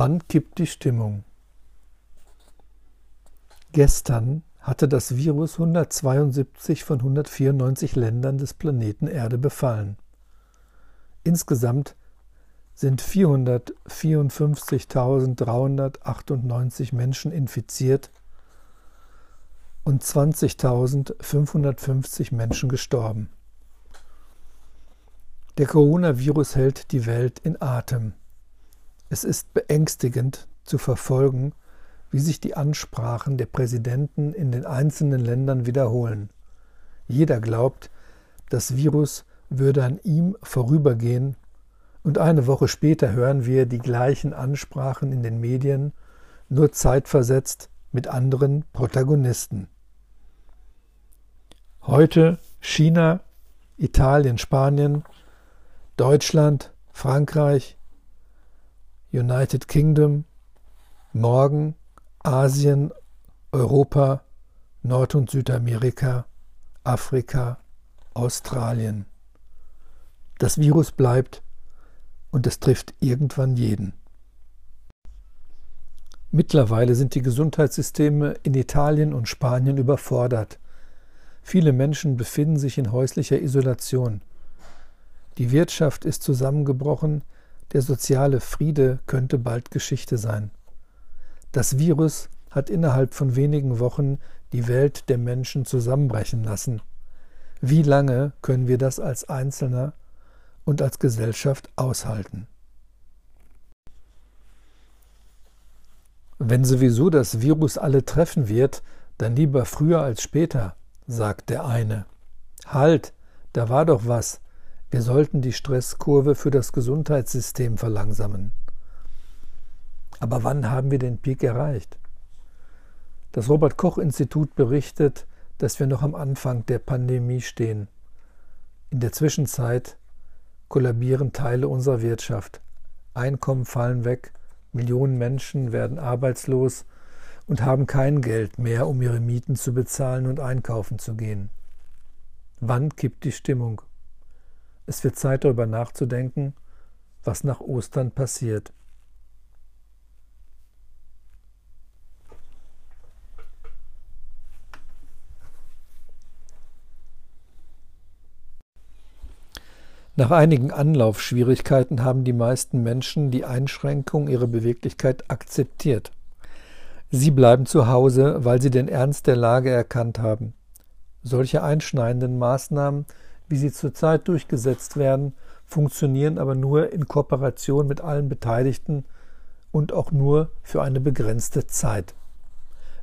Wann kippt die Stimmung? Gestern hatte das Virus 172 von 194 Ländern des Planeten Erde befallen. Insgesamt sind 454.398 Menschen infiziert und 20.550 Menschen gestorben. Der Coronavirus hält die Welt in Atem. Es ist beängstigend zu verfolgen, wie sich die Ansprachen der Präsidenten in den einzelnen Ländern wiederholen. Jeder glaubt, das Virus würde an ihm vorübergehen, und eine Woche später hören wir die gleichen Ansprachen in den Medien, nur zeitversetzt mit anderen Protagonisten. Heute China, Italien, Spanien, Deutschland, Frankreich, United Kingdom, morgen Asien, Europa, Nord- und Südamerika, Afrika, Australien. Das Virus bleibt und es trifft irgendwann jeden. Mittlerweile sind die Gesundheitssysteme in Italien und Spanien überfordert. Viele Menschen befinden sich in häuslicher Isolation. Die Wirtschaft ist zusammengebrochen, der soziale Friede könnte bald Geschichte sein. Das Virus hat innerhalb von wenigen Wochen die Welt der Menschen zusammenbrechen lassen. Wie lange können wir das als Einzelner und als Gesellschaft aushalten? Wenn sowieso das Virus alle treffen wird, dann lieber früher als später, sagt der eine. Halt, da war doch was, wir sollten die Stresskurve für das Gesundheitssystem verlangsamen. Aber wann haben wir den Peak erreicht? Das Robert Koch Institut berichtet, dass wir noch am Anfang der Pandemie stehen. In der Zwischenzeit kollabieren Teile unserer Wirtschaft. Einkommen fallen weg, Millionen Menschen werden arbeitslos und haben kein Geld mehr, um ihre Mieten zu bezahlen und einkaufen zu gehen. Wann kippt die Stimmung? Es wird Zeit darüber nachzudenken, was nach Ostern passiert. Nach einigen Anlaufschwierigkeiten haben die meisten Menschen die Einschränkung ihrer Beweglichkeit akzeptiert. Sie bleiben zu Hause, weil sie den Ernst der Lage erkannt haben. Solche einschneidenden Maßnahmen wie sie zurzeit durchgesetzt werden, funktionieren aber nur in Kooperation mit allen Beteiligten und auch nur für eine begrenzte Zeit.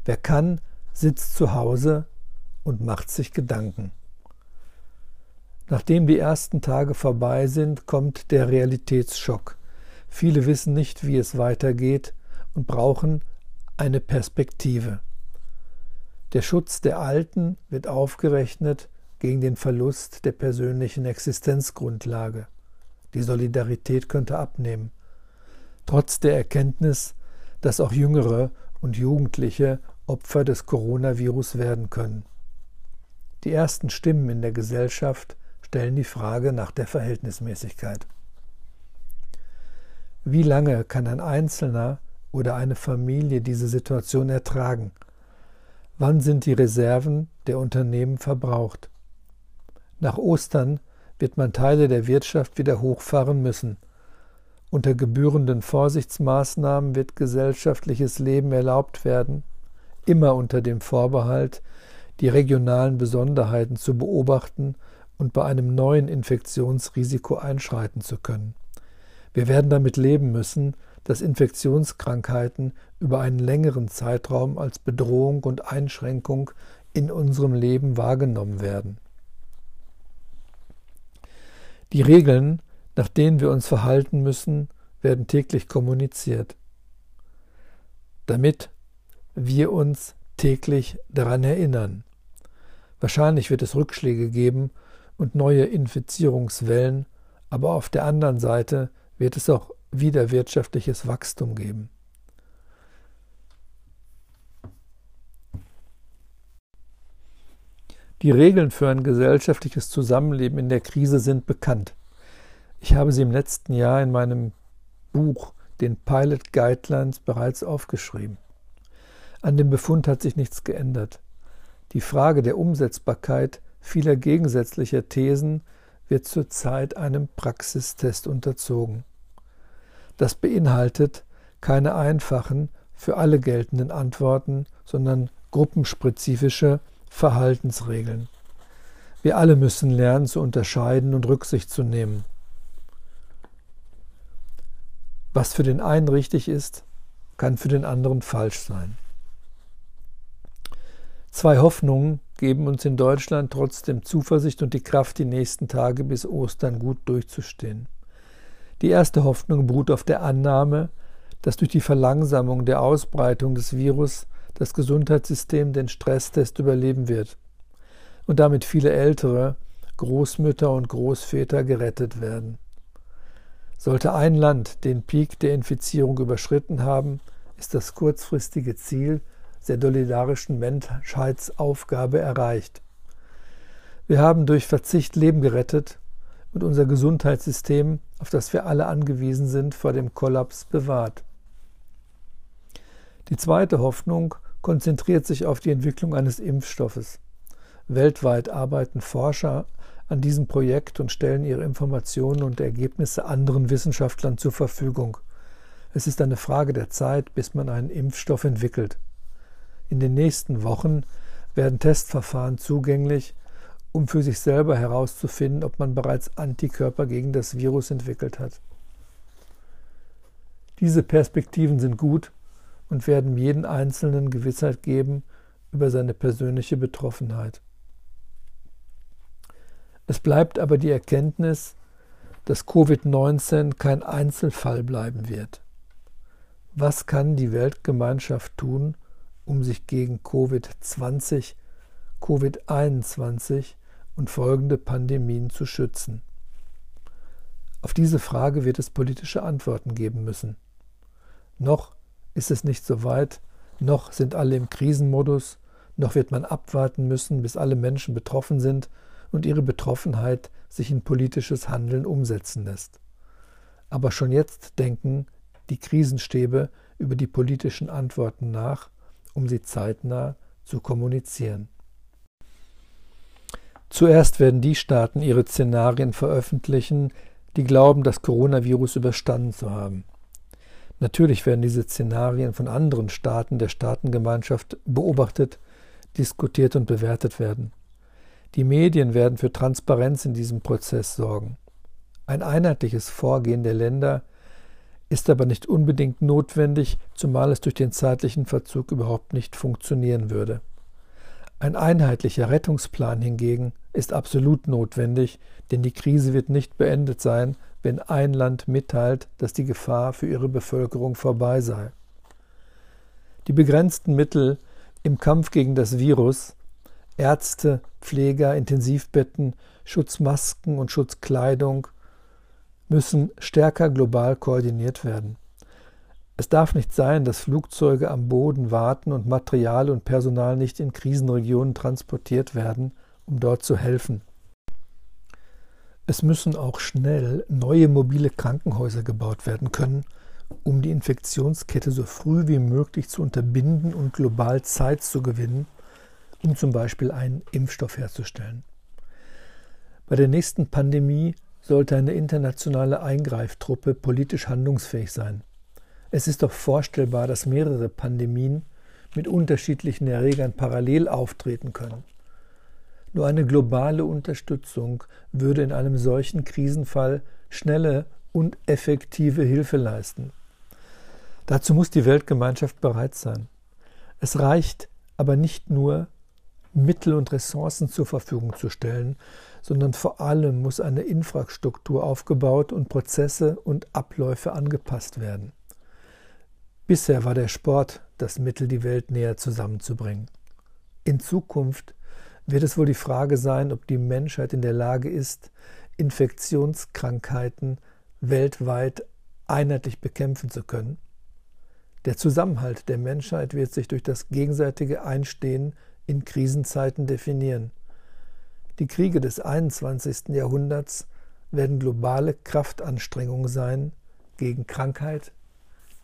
Wer kann, sitzt zu Hause und macht sich Gedanken. Nachdem die ersten Tage vorbei sind, kommt der Realitätsschock. Viele wissen nicht, wie es weitergeht und brauchen eine Perspektive. Der Schutz der Alten wird aufgerechnet gegen den Verlust der persönlichen Existenzgrundlage. Die Solidarität könnte abnehmen. Trotz der Erkenntnis, dass auch Jüngere und Jugendliche Opfer des Coronavirus werden können. Die ersten Stimmen in der Gesellschaft stellen die Frage nach der Verhältnismäßigkeit. Wie lange kann ein Einzelner oder eine Familie diese Situation ertragen? Wann sind die Reserven der Unternehmen verbraucht? Nach Ostern wird man Teile der Wirtschaft wieder hochfahren müssen. Unter gebührenden Vorsichtsmaßnahmen wird gesellschaftliches Leben erlaubt werden, immer unter dem Vorbehalt, die regionalen Besonderheiten zu beobachten und bei einem neuen Infektionsrisiko einschreiten zu können. Wir werden damit leben müssen, dass Infektionskrankheiten über einen längeren Zeitraum als Bedrohung und Einschränkung in unserem Leben wahrgenommen werden. Die Regeln, nach denen wir uns verhalten müssen, werden täglich kommuniziert, damit wir uns täglich daran erinnern. Wahrscheinlich wird es Rückschläge geben und neue Infizierungswellen, aber auf der anderen Seite wird es auch wieder wirtschaftliches Wachstum geben. Die Regeln für ein gesellschaftliches Zusammenleben in der Krise sind bekannt. Ich habe sie im letzten Jahr in meinem Buch den Pilot Guidelines bereits aufgeschrieben. An dem Befund hat sich nichts geändert. Die Frage der Umsetzbarkeit vieler gegensätzlicher Thesen wird zurzeit einem Praxistest unterzogen. Das beinhaltet keine einfachen, für alle geltenden Antworten, sondern gruppenspezifische Verhaltensregeln. Wir alle müssen lernen zu unterscheiden und Rücksicht zu nehmen. Was für den einen richtig ist, kann für den anderen falsch sein. Zwei Hoffnungen geben uns in Deutschland trotzdem Zuversicht und die Kraft, die nächsten Tage bis Ostern gut durchzustehen. Die erste Hoffnung beruht auf der Annahme, dass durch die Verlangsamung der Ausbreitung des Virus das Gesundheitssystem den Stresstest überleben wird und damit viele Ältere, Großmütter und Großväter gerettet werden. Sollte ein Land den Peak der Infizierung überschritten haben, ist das kurzfristige Ziel der solidarischen Menschheitsaufgabe erreicht. Wir haben durch Verzicht Leben gerettet und unser Gesundheitssystem, auf das wir alle angewiesen sind, vor dem Kollaps bewahrt. Die zweite Hoffnung konzentriert sich auf die Entwicklung eines Impfstoffes. Weltweit arbeiten Forscher an diesem Projekt und stellen ihre Informationen und Ergebnisse anderen Wissenschaftlern zur Verfügung. Es ist eine Frage der Zeit, bis man einen Impfstoff entwickelt. In den nächsten Wochen werden Testverfahren zugänglich, um für sich selber herauszufinden, ob man bereits Antikörper gegen das Virus entwickelt hat. Diese Perspektiven sind gut und werden jeden Einzelnen Gewissheit geben über seine persönliche Betroffenheit. Es bleibt aber die Erkenntnis, dass Covid-19 kein Einzelfall bleiben wird. Was kann die Weltgemeinschaft tun, um sich gegen Covid-20, Covid-21 und folgende Pandemien zu schützen? Auf diese Frage wird es politische Antworten geben müssen. Noch ist es nicht so weit, noch sind alle im Krisenmodus, noch wird man abwarten müssen, bis alle Menschen betroffen sind und ihre Betroffenheit sich in politisches Handeln umsetzen lässt. Aber schon jetzt denken die Krisenstäbe über die politischen Antworten nach um sie zeitnah zu kommunizieren. Zuerst werden die Staaten ihre Szenarien veröffentlichen, die glauben, das Coronavirus überstanden zu haben. Natürlich werden diese Szenarien von anderen Staaten der Staatengemeinschaft beobachtet, diskutiert und bewertet werden. Die Medien werden für Transparenz in diesem Prozess sorgen. Ein einheitliches Vorgehen der Länder ist aber nicht unbedingt notwendig, zumal es durch den zeitlichen Verzug überhaupt nicht funktionieren würde. Ein einheitlicher Rettungsplan hingegen ist absolut notwendig, denn die Krise wird nicht beendet sein, wenn ein Land mitteilt, dass die Gefahr für ihre Bevölkerung vorbei sei. Die begrenzten Mittel im Kampf gegen das Virus Ärzte, Pfleger, Intensivbetten, Schutzmasken und Schutzkleidung müssen stärker global koordiniert werden. Es darf nicht sein, dass Flugzeuge am Boden warten und Material und Personal nicht in Krisenregionen transportiert werden, um dort zu helfen. Es müssen auch schnell neue mobile Krankenhäuser gebaut werden können, um die Infektionskette so früh wie möglich zu unterbinden und global Zeit zu gewinnen, um zum Beispiel einen Impfstoff herzustellen. Bei der nächsten Pandemie sollte eine internationale Eingreiftruppe politisch handlungsfähig sein. Es ist doch vorstellbar, dass mehrere Pandemien mit unterschiedlichen Erregern parallel auftreten können. Nur eine globale Unterstützung würde in einem solchen Krisenfall schnelle und effektive Hilfe leisten. Dazu muss die Weltgemeinschaft bereit sein. Es reicht aber nicht nur, Mittel und Ressourcen zur Verfügung zu stellen, sondern vor allem muss eine Infrastruktur aufgebaut und Prozesse und Abläufe angepasst werden. Bisher war der Sport das Mittel, die Welt näher zusammenzubringen. In Zukunft wird es wohl die Frage sein, ob die Menschheit in der Lage ist, Infektionskrankheiten weltweit einheitlich bekämpfen zu können. Der Zusammenhalt der Menschheit wird sich durch das gegenseitige Einstehen in Krisenzeiten definieren. Die Kriege des 21. Jahrhunderts werden globale Kraftanstrengungen sein gegen Krankheit,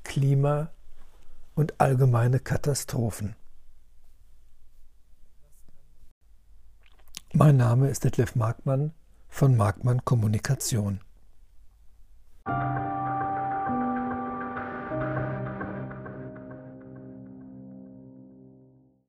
Klima und allgemeine Katastrophen. Mein Name ist Detlef Markmann von Markmann Kommunikation.